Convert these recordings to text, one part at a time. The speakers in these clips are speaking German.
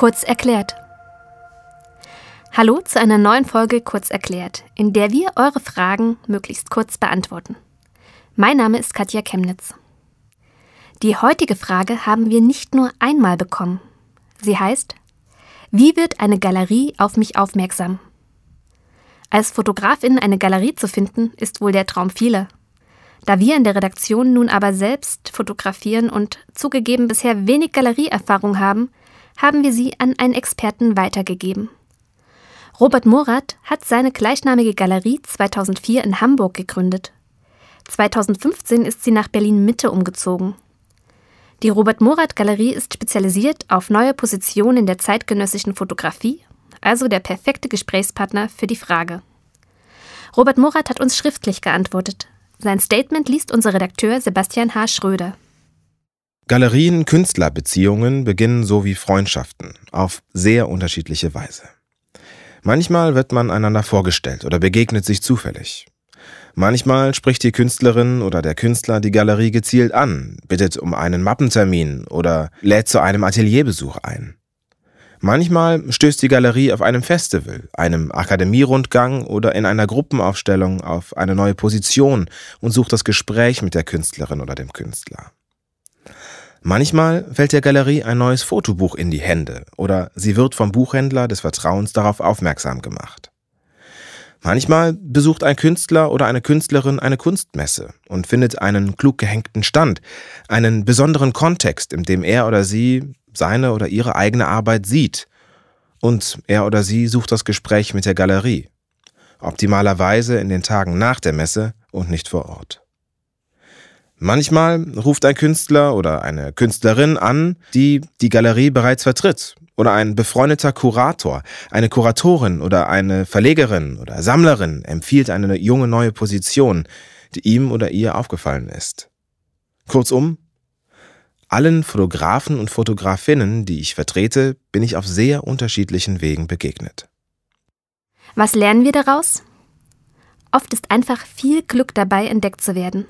Kurz erklärt. Hallo zu einer neuen Folge Kurz erklärt, in der wir eure Fragen möglichst kurz beantworten. Mein Name ist Katja Chemnitz. Die heutige Frage haben wir nicht nur einmal bekommen. Sie heißt, wie wird eine Galerie auf mich aufmerksam? Als Fotografin eine Galerie zu finden, ist wohl der Traum vieler. Da wir in der Redaktion nun aber selbst fotografieren und zugegeben bisher wenig Galerieerfahrung haben, haben wir sie an einen Experten weitergegeben. Robert Morath hat seine gleichnamige Galerie 2004 in Hamburg gegründet. 2015 ist sie nach Berlin Mitte umgezogen. Die Robert Morath Galerie ist spezialisiert auf neue Positionen in der zeitgenössischen Fotografie, also der perfekte Gesprächspartner für die Frage. Robert Morath hat uns schriftlich geantwortet. Sein Statement liest unser Redakteur Sebastian H. Schröder. Galerien-Künstler-Beziehungen beginnen so wie Freundschaften auf sehr unterschiedliche Weise. Manchmal wird man einander vorgestellt oder begegnet sich zufällig. Manchmal spricht die Künstlerin oder der Künstler die Galerie gezielt an, bittet um einen Mappentermin oder lädt zu einem Atelierbesuch ein. Manchmal stößt die Galerie auf einem Festival, einem Akademierundgang oder in einer Gruppenaufstellung auf eine neue Position und sucht das Gespräch mit der Künstlerin oder dem Künstler. Manchmal fällt der Galerie ein neues Fotobuch in die Hände oder sie wird vom Buchhändler des Vertrauens darauf aufmerksam gemacht. Manchmal besucht ein Künstler oder eine Künstlerin eine Kunstmesse und findet einen klug gehängten Stand, einen besonderen Kontext, in dem er oder sie seine oder ihre eigene Arbeit sieht. Und er oder sie sucht das Gespräch mit der Galerie. Optimalerweise in den Tagen nach der Messe und nicht vor Ort. Manchmal ruft ein Künstler oder eine Künstlerin an, die die Galerie bereits vertritt. Oder ein befreundeter Kurator, eine Kuratorin oder eine Verlegerin oder Sammlerin empfiehlt eine junge neue Position, die ihm oder ihr aufgefallen ist. Kurzum, allen Fotografen und Fotografinnen, die ich vertrete, bin ich auf sehr unterschiedlichen Wegen begegnet. Was lernen wir daraus? Oft ist einfach viel Glück dabei, entdeckt zu werden.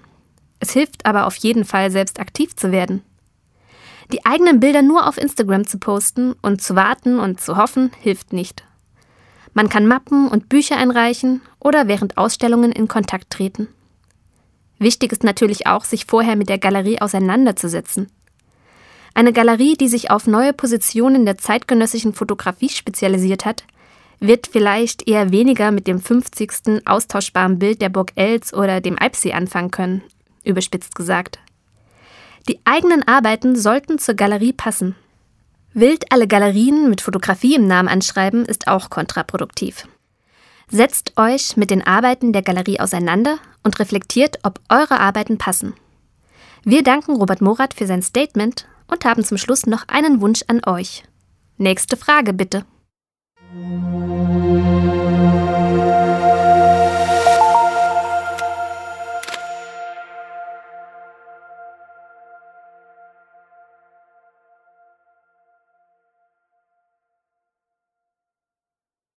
Es hilft aber auf jeden Fall, selbst aktiv zu werden. Die eigenen Bilder nur auf Instagram zu posten und zu warten und zu hoffen, hilft nicht. Man kann Mappen und Bücher einreichen oder während Ausstellungen in Kontakt treten. Wichtig ist natürlich auch, sich vorher mit der Galerie auseinanderzusetzen. Eine Galerie, die sich auf neue Positionen der zeitgenössischen Fotografie spezialisiert hat, wird vielleicht eher weniger mit dem 50. austauschbaren Bild der Burg Els oder dem Alpsee anfangen können, überspitzt gesagt. Die eigenen Arbeiten sollten zur Galerie passen. Wild alle Galerien mit Fotografie im Namen anschreiben ist auch kontraproduktiv. Setzt euch mit den Arbeiten der Galerie auseinander und reflektiert, ob eure Arbeiten passen. Wir danken Robert Morath für sein Statement und haben zum Schluss noch einen Wunsch an euch. Nächste Frage bitte.